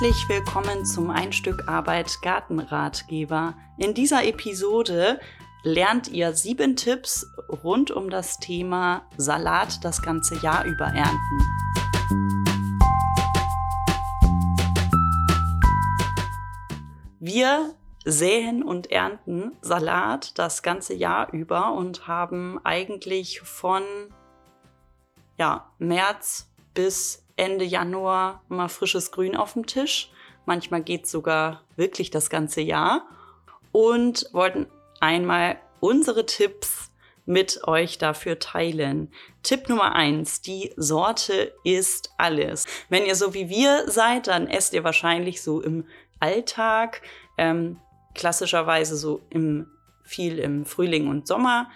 Herzlich willkommen zum Einstück Arbeit Gartenratgeber. In dieser Episode lernt ihr sieben Tipps rund um das Thema Salat das ganze Jahr über ernten. Wir säen und ernten Salat das ganze Jahr über und haben eigentlich von ja, März bis Ende Januar immer frisches Grün auf dem Tisch. Manchmal geht es sogar wirklich das ganze Jahr. Und wollten einmal unsere Tipps mit euch dafür teilen. Tipp Nummer eins: Die Sorte ist alles. Wenn ihr so wie wir seid, dann esst ihr wahrscheinlich so im Alltag, ähm, klassischerweise so im, viel im Frühling und Sommer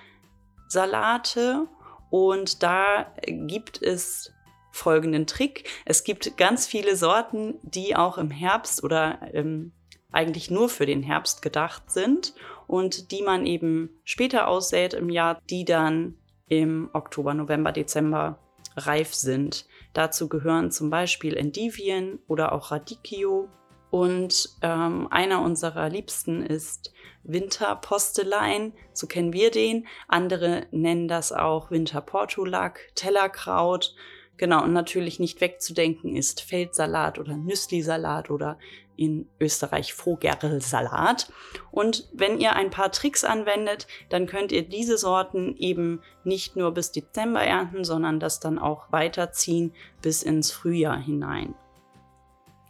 Salate. Und da gibt es folgenden Trick. Es gibt ganz viele Sorten, die auch im Herbst oder ähm, eigentlich nur für den Herbst gedacht sind und die man eben später aussät im Jahr, die dann im Oktober, November, Dezember reif sind. Dazu gehören zum Beispiel Endivien oder auch Radicchio. Und ähm, einer unserer liebsten ist Winterpostelein, so kennen wir den. Andere nennen das auch Winterportulak, Tellerkraut Genau, und natürlich nicht wegzudenken ist Feldsalat oder Nüsslisalat oder in Österreich Vogerlsalat. Und wenn ihr ein paar Tricks anwendet, dann könnt ihr diese Sorten eben nicht nur bis Dezember ernten, sondern das dann auch weiterziehen bis ins Frühjahr hinein.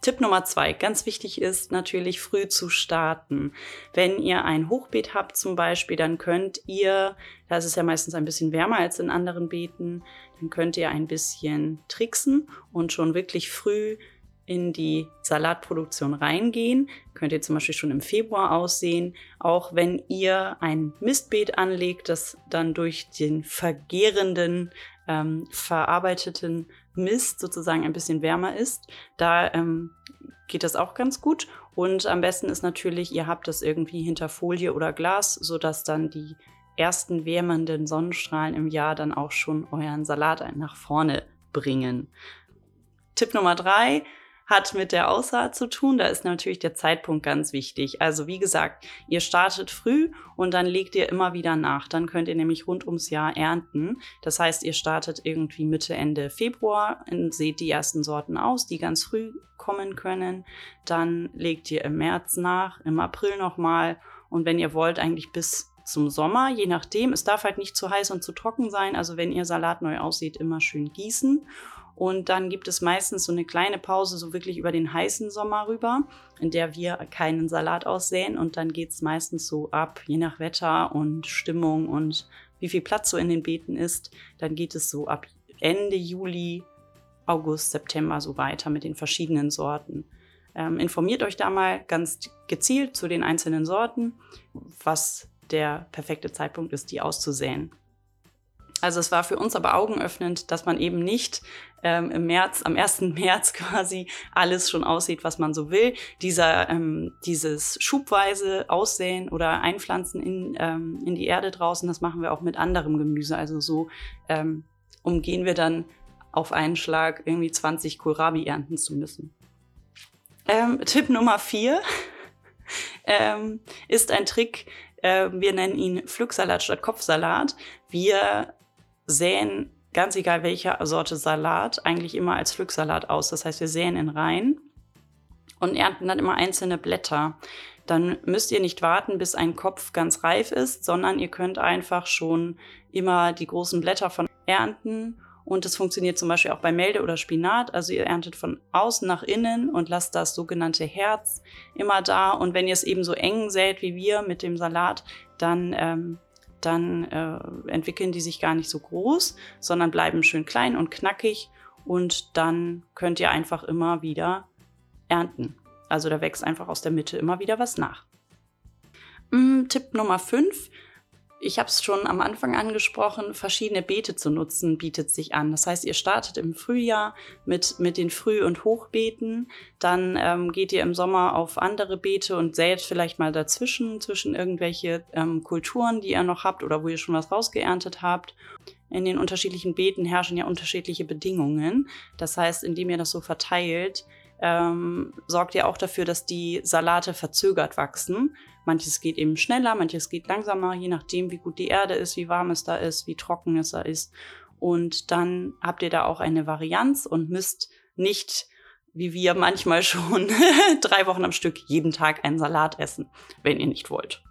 Tipp Nummer zwei, ganz wichtig ist natürlich früh zu starten. Wenn ihr ein Hochbeet habt zum Beispiel, dann könnt ihr, da ist es ja meistens ein bisschen wärmer als in anderen Beeten, dann könnt ihr ein bisschen tricksen und schon wirklich früh in die Salatproduktion reingehen. Könnt ihr zum Beispiel schon im Februar aussehen. Auch wenn ihr ein Mistbeet anlegt, das dann durch den vergehrenden, ähm, verarbeiteten Mist sozusagen ein bisschen wärmer ist, da ähm, geht das auch ganz gut. Und am besten ist natürlich, ihr habt das irgendwie hinter Folie oder Glas, sodass dann die ersten wärmenden Sonnenstrahlen im Jahr dann auch schon euren Salat nach vorne bringen. Tipp Nummer drei, hat mit der Aussaat zu tun. Da ist natürlich der Zeitpunkt ganz wichtig. Also wie gesagt, ihr startet früh und dann legt ihr immer wieder nach. Dann könnt ihr nämlich rund ums Jahr ernten. Das heißt, ihr startet irgendwie Mitte, Ende Februar, seht die ersten Sorten aus, die ganz früh kommen können. Dann legt ihr im März nach, im April nochmal. Und wenn ihr wollt, eigentlich bis zum Sommer, je nachdem. Es darf halt nicht zu heiß und zu trocken sein. Also wenn ihr Salat neu aussieht, immer schön gießen. Und dann gibt es meistens so eine kleine Pause, so wirklich über den heißen Sommer rüber, in der wir keinen Salat aussäen. Und dann geht es meistens so ab, je nach Wetter und Stimmung und wie viel Platz so in den Beeten ist. Dann geht es so ab Ende Juli, August, September so weiter mit den verschiedenen Sorten. Ähm, informiert euch da mal ganz gezielt zu den einzelnen Sorten, was der perfekte Zeitpunkt ist, die auszusäen. Also es war für uns aber augenöffnend, dass man eben nicht ähm, im März, am 1. März quasi alles schon aussieht, was man so will. Dieser, ähm, dieses schubweise Aussäen oder Einpflanzen in, ähm, in die Erde draußen, das machen wir auch mit anderem Gemüse. Also so ähm, umgehen wir dann auf einen Schlag irgendwie 20 Kohlrabi ernten zu müssen. Ähm, Tipp Nummer vier ähm, ist ein Trick, äh, wir nennen ihn Pflücksalat statt Kopfsalat. Wir säen, ganz egal welche Sorte Salat, eigentlich immer als Pflücksalat aus. Das heißt, wir säen in Reihen und ernten dann immer einzelne Blätter. Dann müsst ihr nicht warten, bis ein Kopf ganz reif ist, sondern ihr könnt einfach schon immer die großen Blätter von ernten. Und das funktioniert zum Beispiel auch bei Melde oder Spinat. Also ihr erntet von außen nach innen und lasst das sogenannte Herz immer da. Und wenn ihr es eben so eng sät wie wir mit dem Salat, dann ähm, dann äh, entwickeln die sich gar nicht so groß, sondern bleiben schön klein und knackig und dann könnt ihr einfach immer wieder ernten. Also da wächst einfach aus der Mitte immer wieder was nach. Mm, Tipp Nummer 5 ich habe es schon am Anfang angesprochen, verschiedene Beete zu nutzen bietet sich an. Das heißt, ihr startet im Frühjahr mit, mit den Früh- und Hochbeeten, dann ähm, geht ihr im Sommer auf andere Beete und sät vielleicht mal dazwischen, zwischen irgendwelche ähm, Kulturen, die ihr noch habt oder wo ihr schon was rausgeerntet habt. In den unterschiedlichen Beeten herrschen ja unterschiedliche Bedingungen. Das heißt, indem ihr das so verteilt, ähm, sorgt ihr auch dafür, dass die Salate verzögert wachsen. Manches geht eben schneller, manches geht langsamer, je nachdem, wie gut die Erde ist, wie warm es da ist, wie trocken es da ist. Und dann habt ihr da auch eine Varianz und müsst nicht, wie wir manchmal schon, drei Wochen am Stück jeden Tag einen Salat essen, wenn ihr nicht wollt.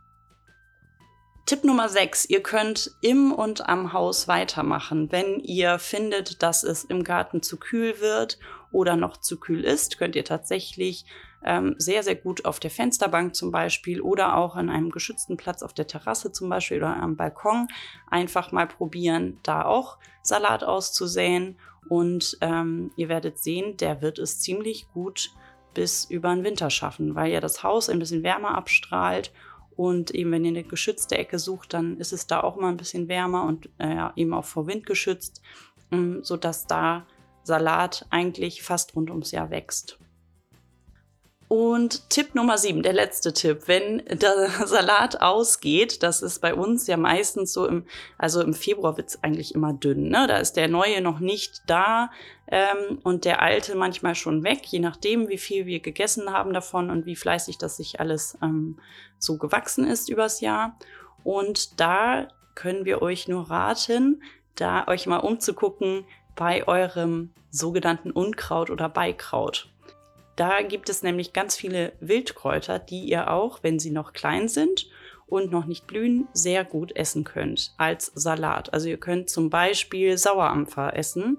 Tipp Nummer 6. Ihr könnt im und am Haus weitermachen. Wenn ihr findet, dass es im Garten zu kühl wird oder noch zu kühl ist, könnt ihr tatsächlich ähm, sehr, sehr gut auf der Fensterbank zum Beispiel oder auch an einem geschützten Platz auf der Terrasse zum Beispiel oder am Balkon einfach mal probieren, da auch Salat auszusäen. Und ähm, ihr werdet sehen, der wird es ziemlich gut bis über den Winter schaffen, weil ja das Haus ein bisschen wärmer abstrahlt und eben, wenn ihr eine geschützte Ecke sucht, dann ist es da auch immer ein bisschen wärmer und äh, eben auch vor Wind geschützt, ähm, sodass da Salat eigentlich fast rund ums Jahr wächst. Und Tipp Nummer sieben, der letzte Tipp, wenn der Salat ausgeht, das ist bei uns ja meistens so im, also im Februar wird es eigentlich immer dünn, ne? Da ist der neue noch nicht da ähm, und der alte manchmal schon weg, je nachdem, wie viel wir gegessen haben davon und wie fleißig das sich alles ähm, so gewachsen ist übers Jahr. Und da können wir euch nur raten, da euch mal umzugucken bei eurem sogenannten Unkraut oder Beikraut. Da gibt es nämlich ganz viele Wildkräuter, die ihr auch, wenn sie noch klein sind und noch nicht blühen, sehr gut essen könnt als Salat. Also ihr könnt zum Beispiel Sauerampfer essen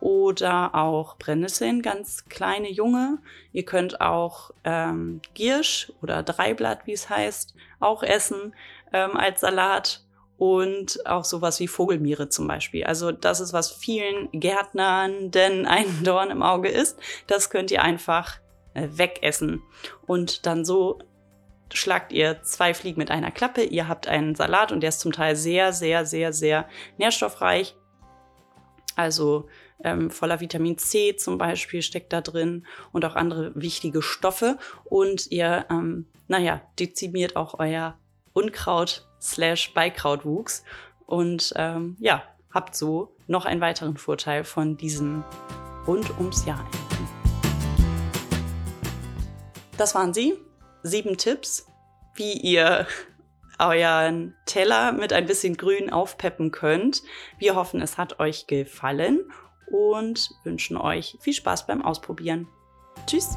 oder auch Brennnesseln, ganz kleine junge. Ihr könnt auch ähm, Giersch oder Dreiblatt, wie es heißt, auch essen ähm, als Salat und auch sowas wie Vogelmiere zum Beispiel. Also das ist, was vielen Gärtnern denn ein Dorn im Auge ist. Das könnt ihr einfach äh, wegessen. Und dann so schlagt ihr zwei Fliegen mit einer Klappe. Ihr habt einen Salat und der ist zum Teil sehr, sehr, sehr, sehr nährstoffreich. Also ähm, voller Vitamin C zum Beispiel steckt da drin und auch andere wichtige Stoffe. Und ihr, ähm, naja, dezimiert auch euer Unkraut slash Beikrautwuchs und ähm, ja, habt so noch einen weiteren Vorteil von diesem rund ums Jahr. Das waren sie. Sieben Tipps, wie ihr euren Teller mit ein bisschen Grün aufpeppen könnt. Wir hoffen, es hat euch gefallen und wünschen euch viel Spaß beim Ausprobieren. Tschüss!